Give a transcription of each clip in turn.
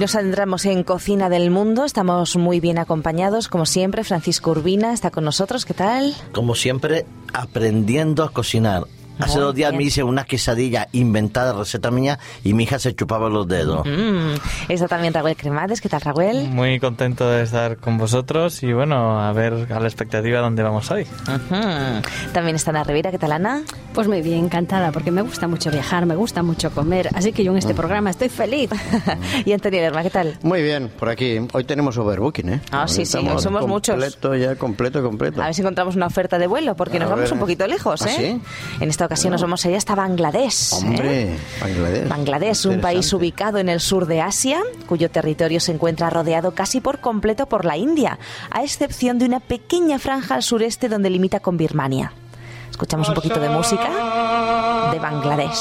nos adentramos en Cocina del Mundo. Estamos muy bien acompañados, como siempre. Francisco Urbina está con nosotros. ¿Qué tal? Como siempre, aprendiendo a cocinar. Hace dos días me hice una quesadilla inventada, receta mía, y mi hija se chupaba los dedos. Mm, está también Raúl Cremades. ¿Qué tal, Raúl? Muy contento de estar con vosotros y bueno, a ver a la expectativa dónde vamos hoy. También está Ana Rivera. ¿Qué tal, Ana? Pues muy bien, encantada, porque me gusta mucho viajar, me gusta mucho comer, así que yo en este mm. programa estoy feliz. y Antonio Lerma, ¿qué tal? Muy bien, por aquí. Hoy tenemos overbooking, ¿eh? Ah, sí, sí, somos muchos. Completo, ya completo, completo. A ver si encontramos una oferta de vuelo, porque nos vamos un poquito lejos, ¿Ah, ¿eh? ¿sí? En esta ocasión nos vamos allá hasta Bangladesh. Hombre, Bangladesh. Bangladesh, un país ubicado en el sur de Asia, cuyo territorio se encuentra rodeado casi por completo por la India, a excepción de una pequeña franja al sureste donde limita con Birmania. Escuchamos un poquito de música de Bangladesh.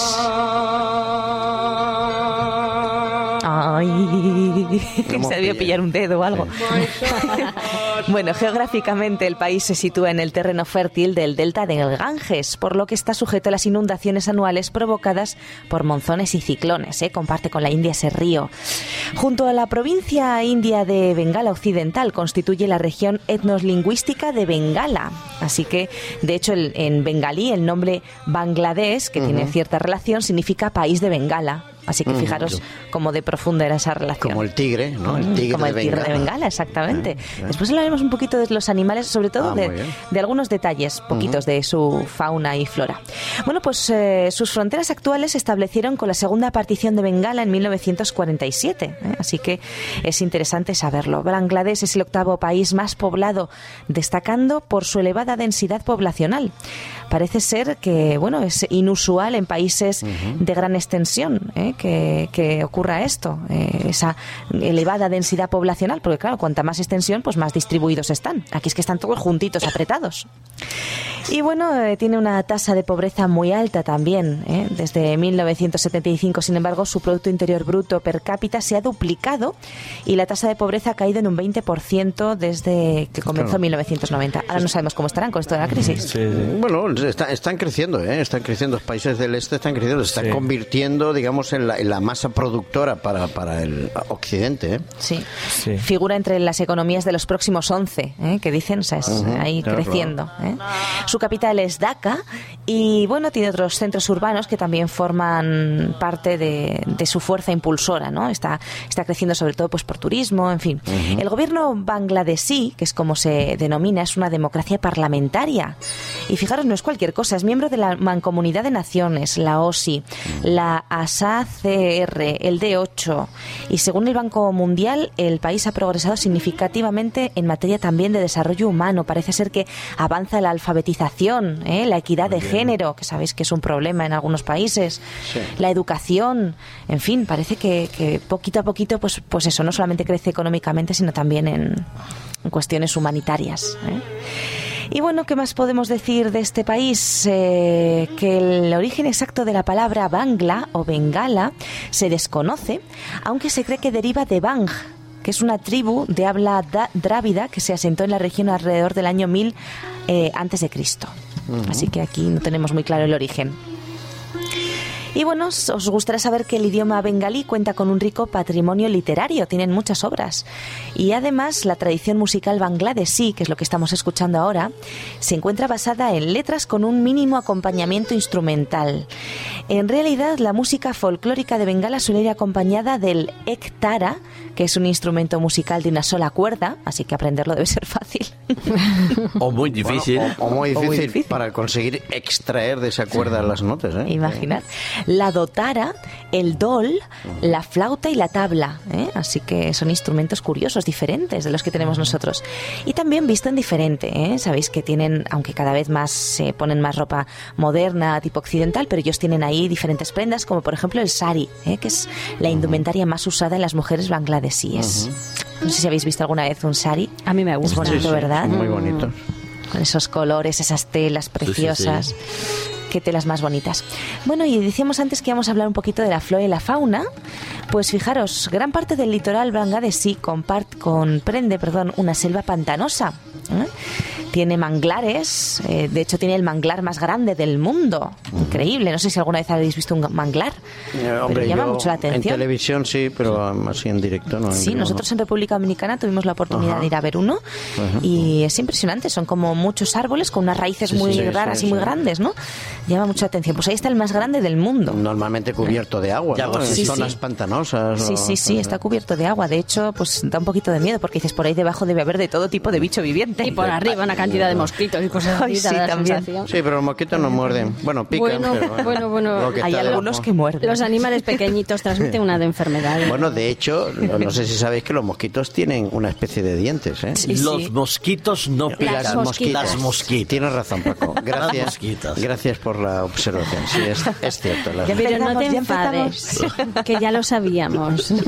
Ay, se debió pillar un dedo o algo. bueno, geográficamente el país se sitúa en el terreno fértil del delta del Ganges, por lo que está sujeto a las inundaciones anuales provocadas por monzones y ciclones. ¿eh? Comparte con la India ese río. Junto a la provincia india de Bengala Occidental constituye la región etnoslingüística de Bengala. Así que, de hecho, en bengalí el nombre Bangladesh, que tiene cierta relación, significa país de Bengala. Así que fijaros cómo de profunda era esa relación. Como el tigre, ¿no? El tigre, Como el tigre Bengala. de Bengala, exactamente. Después hablaremos un poquito de los animales, sobre todo Ah, de, algunos detalles, poquitos de su fauna y flora. Bueno, pues eh, sus fronteras actuales se establecieron con la segunda partición de Bengala en 1947. ¿eh? Así que es interesante saberlo. Bangladesh es el octavo país más poblado, destacando por su elevada densidad poblacional. Parece ser que, bueno, es inusual en países de gran extensión ¿eh? Que, que ocurra esto, eh, esa elevada densidad poblacional, porque claro, cuanta más extensión, pues más distribuidos están. Aquí es que están todos juntitos, apretados. Y bueno, eh, tiene una tasa de pobreza muy alta también. ¿eh? Desde 1975, sin embargo, su Producto Interior Bruto per cápita se ha duplicado y la tasa de pobreza ha caído en un 20% desde que comenzó Claro. 1990. Ahora no sabemos cómo estarán con esto de la crisis. Sí, sí. Bueno, está- están creciendo, ¿eh? Están creciendo. Los países del este están creciendo. Se están Sí. convirtiendo, digamos, en la, masa productora para, para el occidente, ¿eh? Sí. Sí. Figura entre las economías de los próximos 11, ¿eh? que dicen, o sea, es ahí claro, creciendo. ¿eh? Su capital es Dhaka y, bueno, tiene otros centros urbanos que también forman parte de, de su fuerza impulsora, ¿no? Está, está creciendo sobre todo pues por turismo, en fin. El gobierno bangladesí, que es como se denomina, es una democracia parlamentaria. Y fijaros, no es cualquier cosa, es miembro de la Mancomunidad de Naciones, la OSI, la ASA-CR, el D8. Y según el Banco Mundial, el país ha progresado significativamente en materia también de desarrollo humano. Parece ser que avanza la alfabetización, ¿eh? la equidad de género, que sabéis que es un problema en algunos países, la educación, en fin, parece que, que poquito a poquito, pues, pues eso, no solamente crece económicamente, sino también en, en cuestiones humanitarias. ¿eh? Y bueno, ¿qué más podemos decir de este país? Eh, que el origen exacto de la palabra Bangla o Bengala se desconoce, aunque se cree que deriva de Bang, que es una tribu de habla da- drávida que se asentó en la región alrededor del año 1000 eh, antes de Cristo. Así que aquí no tenemos muy claro el origen. Y bueno, os gustará saber que el idioma bengalí cuenta con un rico patrimonio literario, tienen muchas obras. Y además la tradición musical bangladesí, que es lo que estamos escuchando ahora, se encuentra basada en letras con un mínimo acompañamiento instrumental. En realidad, la música folclórica de Bengala suele ir acompañada del ektara, que es un instrumento musical de una sola cuerda, así que aprenderlo debe ser fácil. O muy difícil. O, o muy O muy difícil para conseguir extraer de esa cuerda las notas, ¿eh? Imaginar. La dotara, el dol, la flauta y la tabla. ¿eh? Así que son instrumentos curiosos, diferentes de los que tenemos nosotros. Y también visten diferente. ¿eh? Sabéis que tienen, aunque cada vez más se ponen más ropa moderna, tipo occidental, pero ellos tienen ahí diferentes prendas, como por ejemplo el sari, ¿eh? que es la indumentaria más usada en las mujeres bangladesíes. No sé si habéis visto alguna vez un sari. A mí me Es gusta. bonito, Sí, sí, ¿verdad? Muy bonito. Con esos colores, esas telas sí, sí. Qué telas más bonitas. Bueno, y decíamos antes que íbamos a hablar un poquito de la flora y la fauna. Pues fijaros, gran parte del litoral sí comprende perdón, una selva pantanosa. ¿eh? Tiene manglares, eh, de hecho tiene el manglar más grande del mundo. Increíble, no sé si alguna vez habéis visto un manglar. Eh, hombre, llama yo mucho la atención. En televisión sí, pero así en directo no. Sí, no. nosotros en República Dominicana tuvimos la oportunidad de ir a ver uno y es impresionante, son como muchos árboles con unas raíces Sí, muy sí, raras y muy grandes, ¿no? Llama mucha atención. Pues ahí está el más grande del mundo. Normalmente cubierto de agua, ¿no? En sí, zonas sí. pantanosas. Sí, o- sí, sí, está cubierto de agua. De hecho, pues da un poquito de miedo porque dices por ahí debajo debe haber de todo tipo de bicho viviente. Y por arriba una cantidad de mosquitos y cosas así. sí, también. sensación. Sí, pero los mosquitos no muerden. Bueno, pican. Bueno, pero bueno, Hay algunos debajo. que muerden. Los animales pequeñitos transmiten una de enfermedades. Bueno, de hecho, no sé si sabéis que los mosquitos tienen una especie de dientes, ¿eh? Sí, Los sí. mosquitos no pican. Las mosquitas. Las mosquitas. Tienes razón, Paco. Gracias. mosquitas. Gracias por la observación. Sí, es, es cierto. Ya Pero no te Empezamos, ya enfades, que ya lo sabíamos.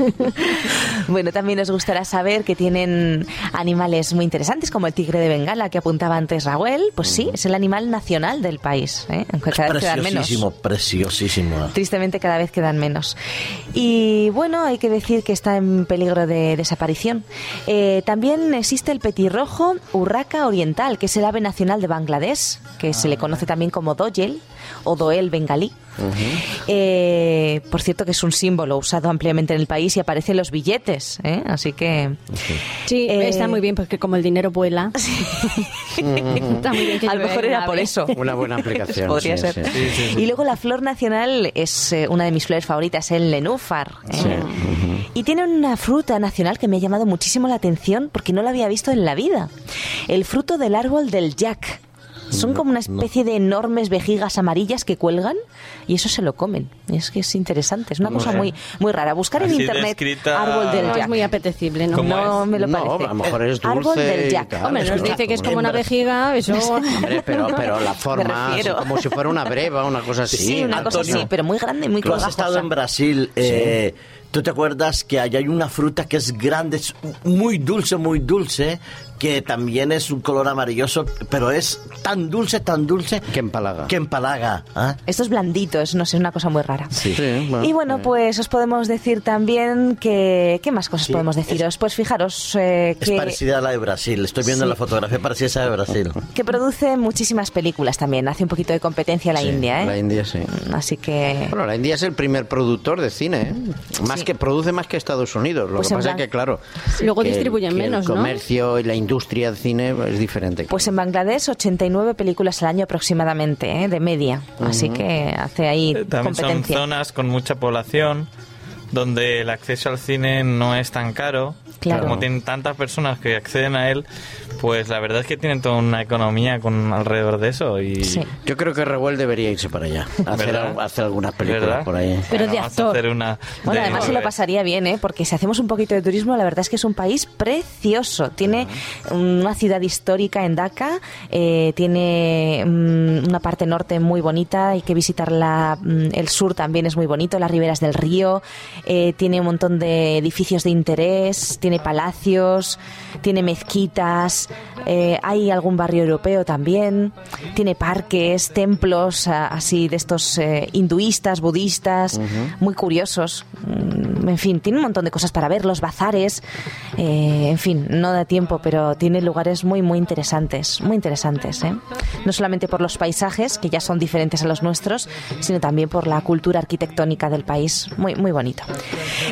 Bueno, también nos gustará saber que tienen animales muy interesantes como el tigre de Bengala que apuntaba antes Raúl. Pues sí, es el animal nacional del país, ¿eh? aunque cada vez quedan menos. Preciosísimo, preciosísimo. Tristemente cada vez quedan menos. Y bueno, hay que decir que está en peligro de desaparición. Eh, también existe el petirrojo urraca oriental, que es el ave nacional de Bangladesh, que se le conoce también como doyel o doel bengalí. Eh, por cierto que es un símbolo usado ampliamente en el país y aparece en los billetes, ¿eh? así que Sí, Eh, está muy bien porque como el dinero vuela. está muy bien que a lo mejor era por eso. Una buena aplicación. Podría sí, ser. sí. Y luego la flor nacional es eh, una de mis flores favoritas, el nenúfar. ¿eh? Sí. Y tiene una fruta nacional que me ha llamado muchísimo la atención porque no la había visto en la vida. El fruto del árbol del jack. Son como una especie de enormes vejigas amarillas que cuelgan y eso se lo comen. Es que es interesante, es una cosa muy muy rara. Buscar en Así internet descrita- árbol del No es jack. muy apetecible, ¿no? ¿Cómo No es? me lo No, parece. a lo mejor es Árbol dulce del y jack. tal. Hombre, nos dice que es como una vejiga, eso... Hombre, pero, pero la forma, como si fuera una breva, una cosa así. Sí, una cosa Antonio, así, pero muy grande y muy Tú has colgajosa. estado en Brasil. eh, ¿Tú te acuerdas que allá hay una fruta que es grande, es muy dulce, muy dulce, que también es un color amarilloso, pero es tan dulce, tan dulce Que empalaga. Que empalaga. ¿ah? Estos blanditos, no sé, es una cosa muy rara. Sí, bueno, y bueno, eh. pues os podemos decir también que... ¿Qué más cosas Sí, podemos deciros? Pues fijaros eh, Es que, parecida a la de Brasil. Estoy viendo Sí. la fotografía parecida a esa de Brasil. que produce muchísimas películas también. Hace un poquito de competencia a la Sí, India, ¿eh? La India, sí. Así que... Bueno, la India es el primer productor de cine, ¿eh? Más Sí. que produce más que Estados Unidos. Lo Pues que pasa es que, claro, Luego que distribuyen que menos, el ¿no? comercio y la industria del cine es diferente. Pues en Bangladesh 89 películas al año aproximadamente, ¿eh? de media. Así que hace ahí Eh, También son competencia. zonas con mucha población donde el acceso al cine no es tan caro. Claro. Como tienen tantas personas que acceden a él, pues la verdad es que tienen toda una economía con alrededor de eso. Y Sí. Yo creo que Revuel debería irse para allá. Hacer, al- hacer algunas películas ¿Verdad? por ahí. Pero de vamos a actor. hacer una Bueno, de- además se lo pasaría bien, ¿eh? porque si hacemos un poquito de turismo, la verdad es que es un país precioso. Tiene una ciudad histórica en Dhaka, eh, tiene mm, una parte norte muy bonita, hay que visitarla. mm, el sur también es muy bonito, las riberas del río, eh, tiene un montón de edificios de interés, tiene palacios, tiene mezquitas, eh, hay algún barrio europeo también, tiene parques, templos a- así de estos eh, hinduistas, budistas, muy curiosos. Mm, En fin, tiene un montón de cosas para ver, los bazares, eh, en fin, no da tiempo, pero tiene lugares muy, muy interesantes, muy interesantes. ¿eh? No solamente por los paisajes, que ya son diferentes a los nuestros, sino también por la cultura arquitectónica del país, muy, muy bonito.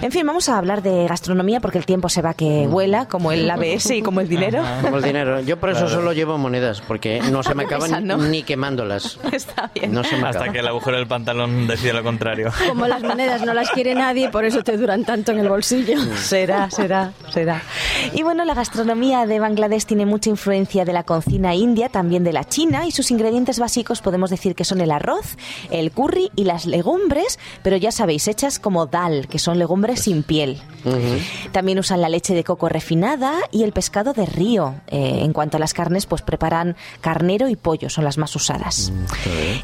En fin, vamos a hablar de gastronomía porque el tiempo se va que vuela, como el ABS y como el dinero. Como el dinero. Yo por eso solo llevo monedas, porque no se me acaban Esa no. ni quemándolas. Está bien. No se me Hasta que el agujero del pantalón decide lo contrario. Como las monedas no las quiere nadie, por eso te duran tanto en el bolsillo. Será, será, será. Y bueno, la gastronomía de Bangladesh tiene mucha influencia de la cocina india, también de la china, y sus ingredientes básicos podemos decir que son el arroz, el curry y las legumbres, pero ya sabéis, hechas como dal, que son legumbres sin piel. También usan la leche de coco refinada y el pescado de río. Eh, en cuanto a las carnes, pues preparan carnero y pollo, son las más usadas.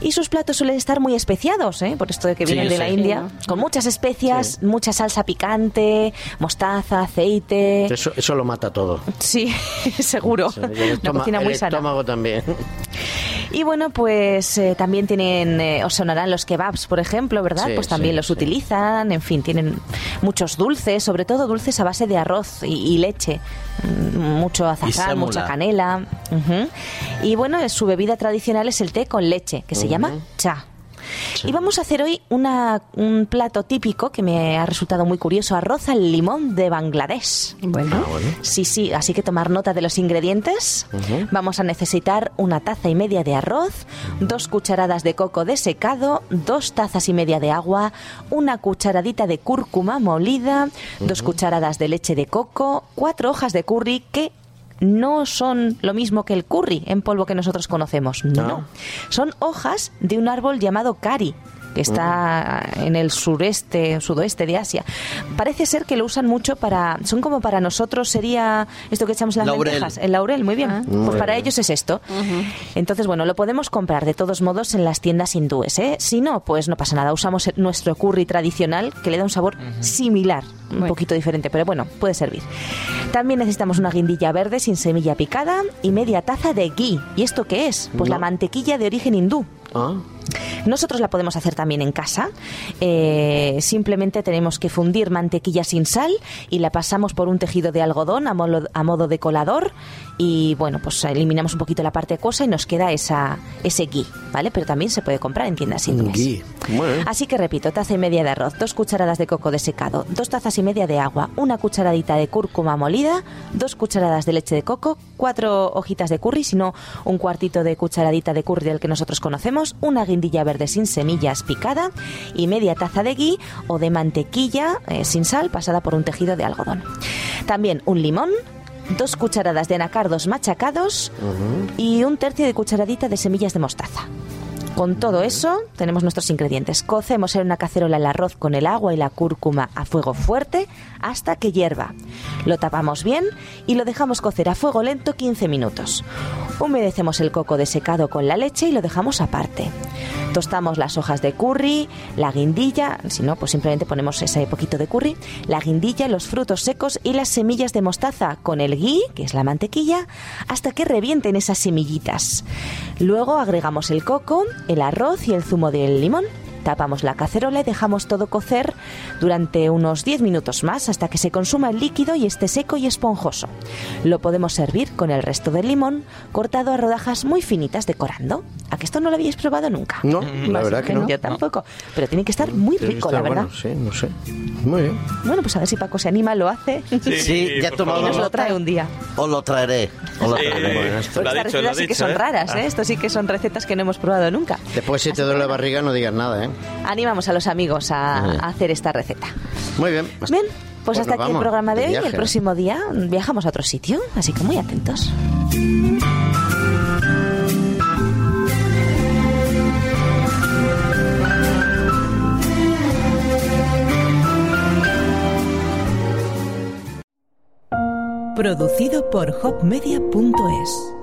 Y sus platos suelen estar muy especiados, ¿eh? por esto de que Sí, vienen de la sí. India, con muchas especias, mucha salsa picante, mostaza, aceite. Eso, eso lo mata todo. Sí, seguro. Una cocina muy el sana. estómago también. Y bueno, pues eh, también tienen, eh, os sonarán los kebabs, por ejemplo, ¿verdad? Sí, pues también sí, los sí. utilizan, en fin, tienen muchos dulces, sobre todo dulces a base de arroz y, y leche, Mm, mucho azafrán, mucha canela. Y bueno, es- su bebida tradicional es el té con leche, que se llama cha. Y vamos a hacer hoy una, un plato típico que me ha resultado muy curioso, arroz al limón de Bangladesh. Bueno, Sí, sí, así que tomar nota de los ingredientes. Vamos a necesitar una taza y media de arroz, dos cucharadas de coco desecado, dos tazas y media de agua, una cucharadita de cúrcuma molida, dos cucharadas de leche de coco, cuatro hojas de curry que no son lo mismo que el curry en polvo que nosotros conocemos. No. Son hojas de un árbol llamado cari que está en el sureste, sudoeste de Asia. Parece ser que lo usan mucho para, son como para nosotros sería esto que echamos en las Laurel. lentejas, el laurel, muy bien. Ah. Pues para ellos es esto. Entonces, bueno, lo podemos comprar de todos modos en las tiendas hindúes, ¿eh? Si no, pues no pasa nada, usamos nuestro curry tradicional que le da un sabor similar, un Bueno. poquito diferente, pero bueno, puede servir. También necesitamos una guindilla verde sin semilla picada y media taza de ghee. ¿Y esto qué es? Pues la mantequilla de origen hindú. Ah, Nosotros la podemos hacer también en casa. Eh, simplemente tenemos que fundir mantequilla sin sal y la pasamos por un tejido de algodón a modo, a modo de colador y bueno, pues eliminamos un poquito la parte acuosa y nos queda esa, ese ghee, ¿vale? Pero también se puede comprar en tiendas bien. Así que repito, taza y media de arroz, dos cucharadas de coco desecado, dos tazas y media de agua, una cucharadita de cúrcuma molida, dos cucharadas de leche de coco, cuatro hojitas de curry, sino un cuartito de cucharadita de curry del que nosotros conocemos, una guindilla verde sin semillas picada y media taza de ghee o de mantequilla eh, sin sal pasada por un tejido de algodón. También un limón, dos cucharadas de anacardos machacados y un tercio de cucharadita de semillas de mostaza. Con todo eso tenemos nuestros ingredientes. Cocemos en una cacerola el arroz con el agua y la cúrcuma a fuego fuerte hasta que hierva. Lo tapamos bien y lo dejamos cocer a fuego lento 15 minutos. Humedecemos el coco desecado con la leche y lo dejamos aparte. Tostamos las hojas de curry, la guindilla, si no, pues simplemente ponemos ese poquito de curry, la guindilla, los frutos secos y las semillas de mostaza con el ghee, que es la mantequilla, hasta que revienten esas semillitas. Luego agregamos el coco, el arroz y el zumo del limón. Tapamos la cacerola y dejamos todo cocer durante unos 10 minutos más hasta que se consuma el líquido y esté seco y esponjoso. Lo podemos servir con el resto del limón cortado a rodajas muy finitas decorando. ¿A que esto no lo habíais probado nunca? No, la verdad que no. Yo tampoco. Pero tiene que estar muy rico, estar la verdad. bueno, sí, no sé. Muy bien. Bueno, pues a ver si Paco se anima, lo hace. Sí, ya tomado y nos lo trae un día. Os lo traeré. Os lo Sí, traeré. lo ha Estas dicho, lo ha recetas sí que dicho, son ¿eh? raras, ¿eh? Ah. Esto sí que son recetas que no hemos probado nunca. Después, si te duele la barriga, no digas nada, ¿eh? Animamos a los amigos a, a hacer esta receta. Muy bien. Bien, pues, hasta nos aquí el programa de hoy. viaje. El próximo día viajamos a otro sitio, así que muy atentos. Producido por hopmedia.es